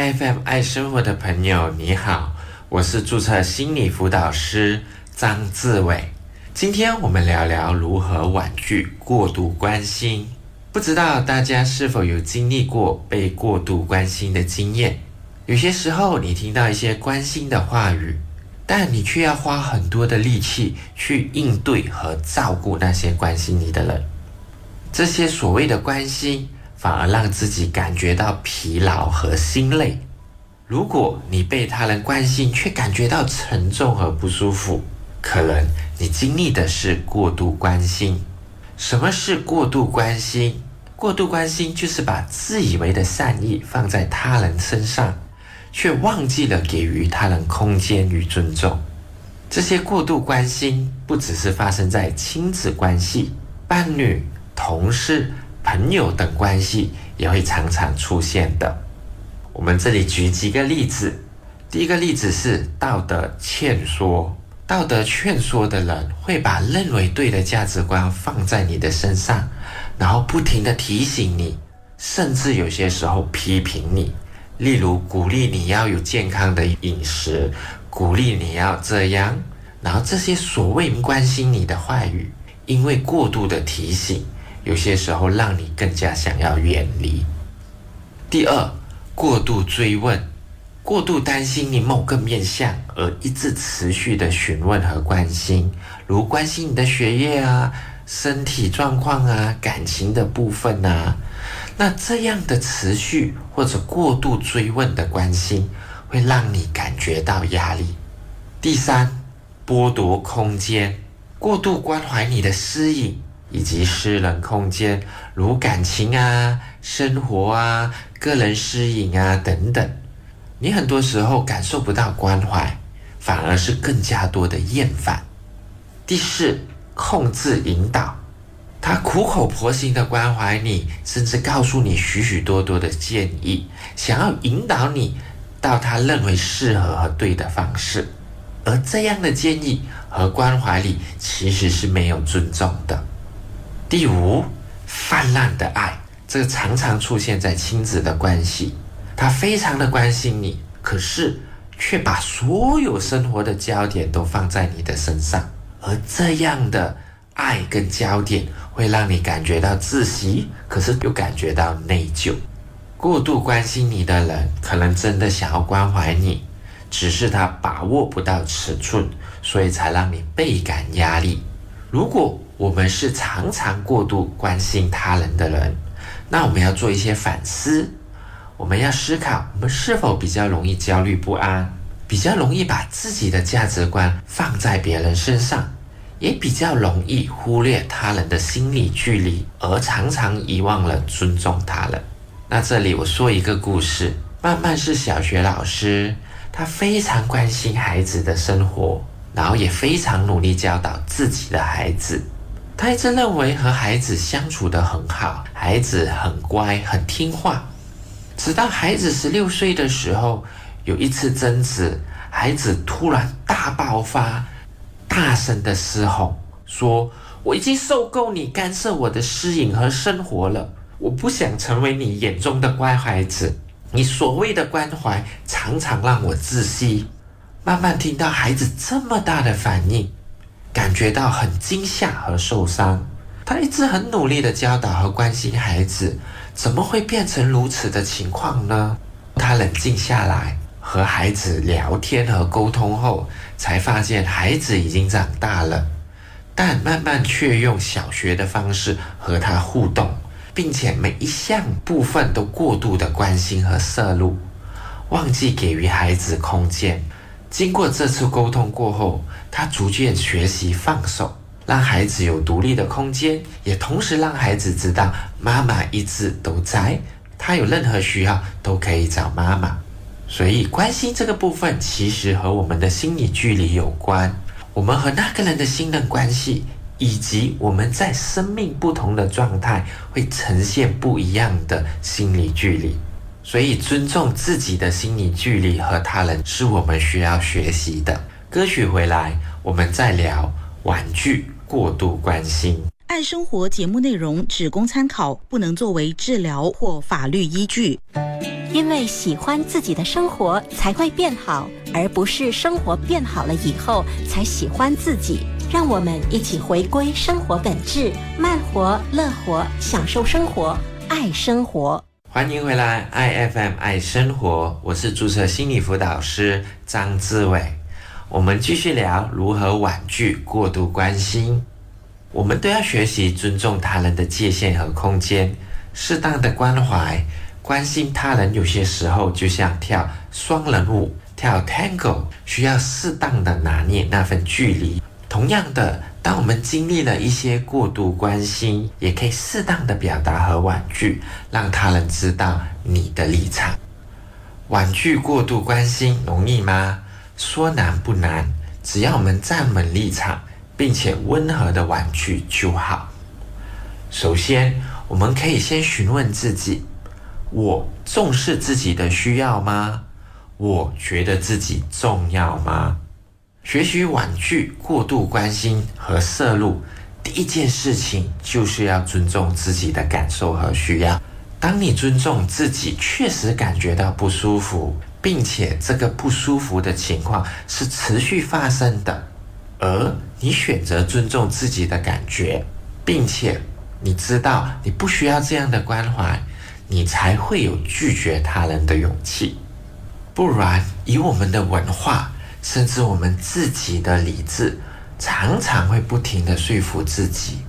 嗨 FM 爱生活的朋友，你好，我是注册心理辅导师张志伟。今天我们聊聊如何婉拒过度关心。不知道大家是否有经历过被过度关心的经验？有些时候，你听到一些关心的话语，但你却要花很多的力气去应对和照顾那些关心你的人。这些所谓的关心。反而让自己感觉到疲劳和心累。如果你被他人关心，却感觉到沉重和不舒服，可能你经历的是过度关心。什么是过度关心？过度关心就是把自以为的善意放在他人身上，却忘记了给予他人空间与尊重。这些过度关心不只是发生在亲子关系、伴侣、同事。朋友等关系也会常常出现的。我们这里举几个例子。第一个例子是道德劝说。道德劝说的人会把认为对的价值观放在你的身上，然后不停的提醒你，甚至有些时候批评你。例如鼓励你要有健康的饮食，鼓励你要这样。然后这些所谓关心你的话语，因为过度的提醒。有些时候让你更加想要远离。第二，过度追问，过度担心你某个面相而一直持续的询问和关心，如关心你的学业啊、身体状况啊、感情的部分啊，那这样的持续或者过度追问的关心，会让你感觉到压力。第三，剥夺空间，过度关怀你的私隐。以及私人空间，如感情啊、生活啊、个人私隐啊等等，你很多时候感受不到关怀，反而是更加多的厌烦。第四，控制引导，他苦口婆心的关怀你，甚至告诉你许许多多的建议，想要引导你到他认为适合和对的方式，而这样的建议和关怀里，其实是没有尊重的。第五，泛滥的爱，这个常常出现在亲子的关系。他非常的关心你，可是却把所有生活的焦点都放在你的身上，而这样的爱跟焦点会让你感觉到窒息，可是又感觉到内疚。过度关心你的人，可能真的想要关怀你，只是他把握不到尺寸，所以才让你倍感压力。如果我们是常常过度关心他人的人，那我们要做一些反思。我们要思考，我们是否比较容易焦虑不安，比较容易把自己的价值观放在别人身上，也比较容易忽略他人的心理距离，而常常遗忘了尊重他人。那这里我说一个故事：曼曼是小学老师，他非常关心孩子的生活，然后也非常努力教导自己的孩子。他一直认为和孩子相处得很好，孩子很乖很听话。直到孩子十六岁的时候，有一次争执，孩子突然大爆发，大声的嘶吼，说：“我已经受够你干涉我的私隐和生活了，我不想成为你眼中的乖孩子。你所谓的关怀，常常让我窒息。”慢慢听到孩子这么大的反应。感觉到很惊吓和受伤，他一直很努力的教导和关心孩子，怎么会变成如此的情况呢？他冷静下来和孩子聊天和沟通后，才发现孩子已经长大了，但慢慢却用小学的方式和他互动，并且每一项部分都过度的关心和摄入，忘记给予孩子空间。经过这次沟通过后，他逐渐学习放手，让孩子有独立的空间，也同时让孩子知道妈妈一直都在，他有任何需要都可以找妈妈。所以关心这个部分其实和我们的心理距离有关，我们和那个人的信任关系，以及我们在生命不同的状态会呈现不一样的心理距离。所以，尊重自己的心理距离和他人是我们需要学习的。歌曲回来，我们再聊玩具过度关心。爱生活节目内容只供参考，不能作为治疗或法律依据。因为喜欢自己的生活才会变好，而不是生活变好了以后才喜欢自己。让我们一起回归生活本质，慢活、乐活，享受生活，爱生活。欢迎回来，I F M 爱生活，我是注册心理辅导师张志伟。我们继续聊如何婉拒过度关心。我们都要学习尊重他人的界限和空间，适当的关怀、关心他人。有些时候就像跳双人舞、跳 Tango，需要适当的拿捏那份距离。同样的，当我们经历了一些过度关心，也可以适当的表达和婉拒，让他人知道你的立场。婉拒过度关心容易吗？说难不难，只要我们站稳立场。并且温和的婉拒就好。首先，我们可以先询问自己：我重视自己的需要吗？我觉得自己重要吗？学习婉拒过度关心和摄入，第一件事情就是要尊重自己的感受和需要。当你尊重自己，确实感觉到不舒服，并且这个不舒服的情况是持续发生的。而你选择尊重自己的感觉，并且你知道你不需要这样的关怀，你才会有拒绝他人的勇气。不然，以我们的文化，甚至我们自己的理智，常常会不停的说服自己，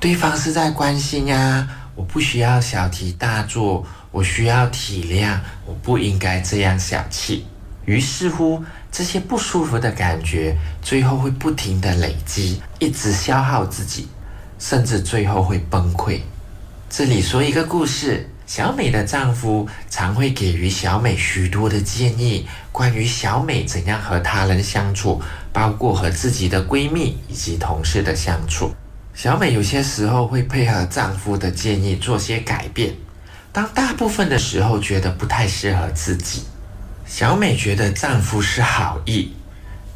对方是在关心呀，我不需要小题大做，我需要体谅，我不应该这样小气。于是乎。这些不舒服的感觉，最后会不停的累积，一直消耗自己，甚至最后会崩溃。这里说一个故事：小美的丈夫常会给予小美许多的建议，关于小美怎样和他人相处，包括和自己的闺蜜以及同事的相处。小美有些时候会配合丈夫的建议做些改变，当大部分的时候觉得不太适合自己。小美觉得丈夫是好意，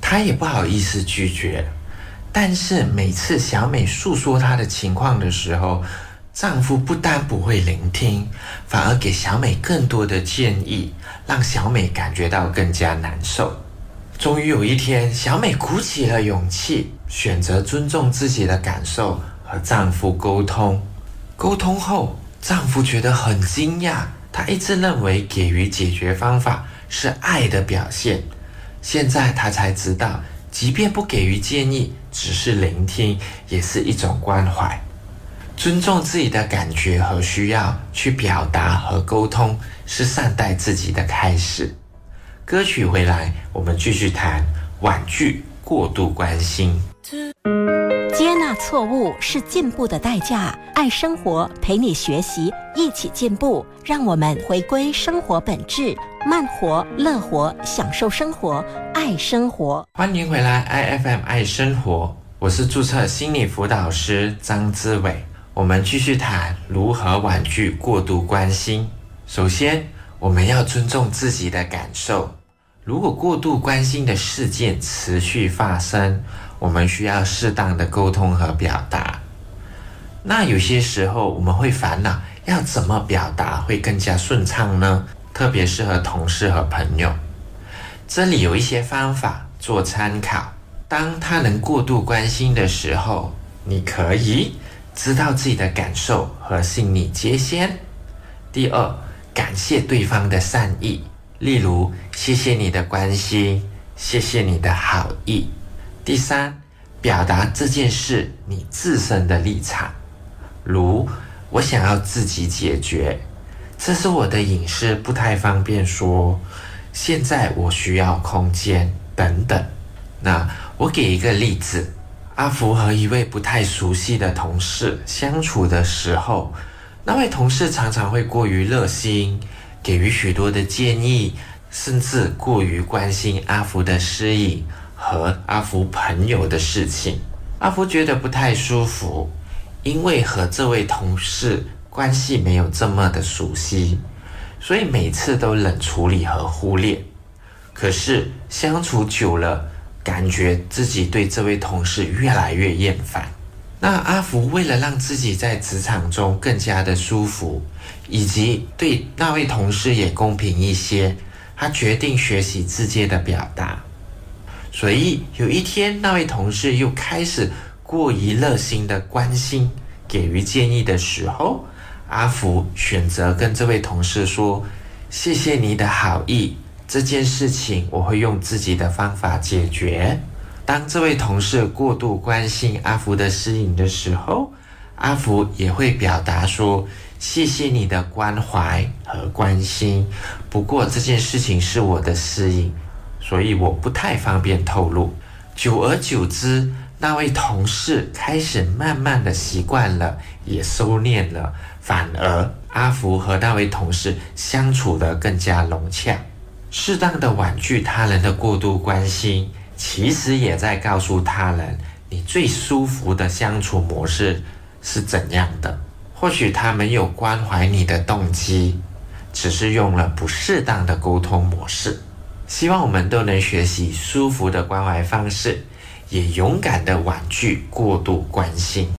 她也不好意思拒绝。但是每次小美诉说她的情况的时候，丈夫不但不会聆听，反而给小美更多的建议，让小美感觉到更加难受。终于有一天，小美鼓起了勇气，选择尊重自己的感受，和丈夫沟通。沟通后，丈夫觉得很惊讶，他一直认为给予解决方法。是爱的表现。现在他才知道，即便不给予建议，只是聆听，也是一种关怀。尊重自己的感觉和需要，去表达和沟通，是善待自己的开始。歌曲回来，我们继续谈婉拒过度关心。接纳错误是进步的代价。爱生活，陪你学习，一起进步。让我们回归生活本质，慢活、乐活，享受生活，爱生活。欢迎回来，I F M 爱生活，我是注册心理辅导师张志伟。我们继续谈如何婉拒过度关心。首先，我们要尊重自己的感受。如果过度关心的事件持续发生，我们需要适当的沟通和表达。那有些时候我们会烦恼，要怎么表达会更加顺畅呢？特别适合同事和朋友。这里有一些方法做参考。当他人过度关心的时候，你可以知道自己的感受和心理界限。第二，感谢对方的善意，例如谢谢你的关心，谢谢你的好意。第三，表达这件事你自身的立场，如我想要自己解决，这是我的隐私，不太方便说。现在我需要空间等等。那我给一个例子：阿福和一位不太熟悉的同事相处的时候，那位同事常常会过于热心，给予许多的建议，甚至过于关心阿福的失意。和阿福朋友的事情，阿福觉得不太舒服，因为和这位同事关系没有这么的熟悉，所以每次都冷处理和忽略。可是相处久了，感觉自己对这位同事越来越厌烦。那阿福为了让自己在职场中更加的舒服，以及对那位同事也公平一些，他决定学习直接的表达。所以有一天，那位同事又开始过于热心的关心、给予建议的时候，阿福选择跟这位同事说：“谢谢你的好意，这件事情我会用自己的方法解决。”当这位同事过度关心阿福的适应的时候，阿福也会表达说：“谢谢你的关怀和关心，不过这件事情是我的适应。”所以我不太方便透露。久而久之，那位同事开始慢慢的习惯了，也收敛了，反而阿福和那位同事相处得更加融洽。适当的婉拒他人的过度关心，其实也在告诉他人，你最舒服的相处模式是怎样的。或许他没有关怀你的动机，只是用了不适当的沟通模式。希望我们都能学习舒服的关怀方式，也勇敢的婉拒过度关心。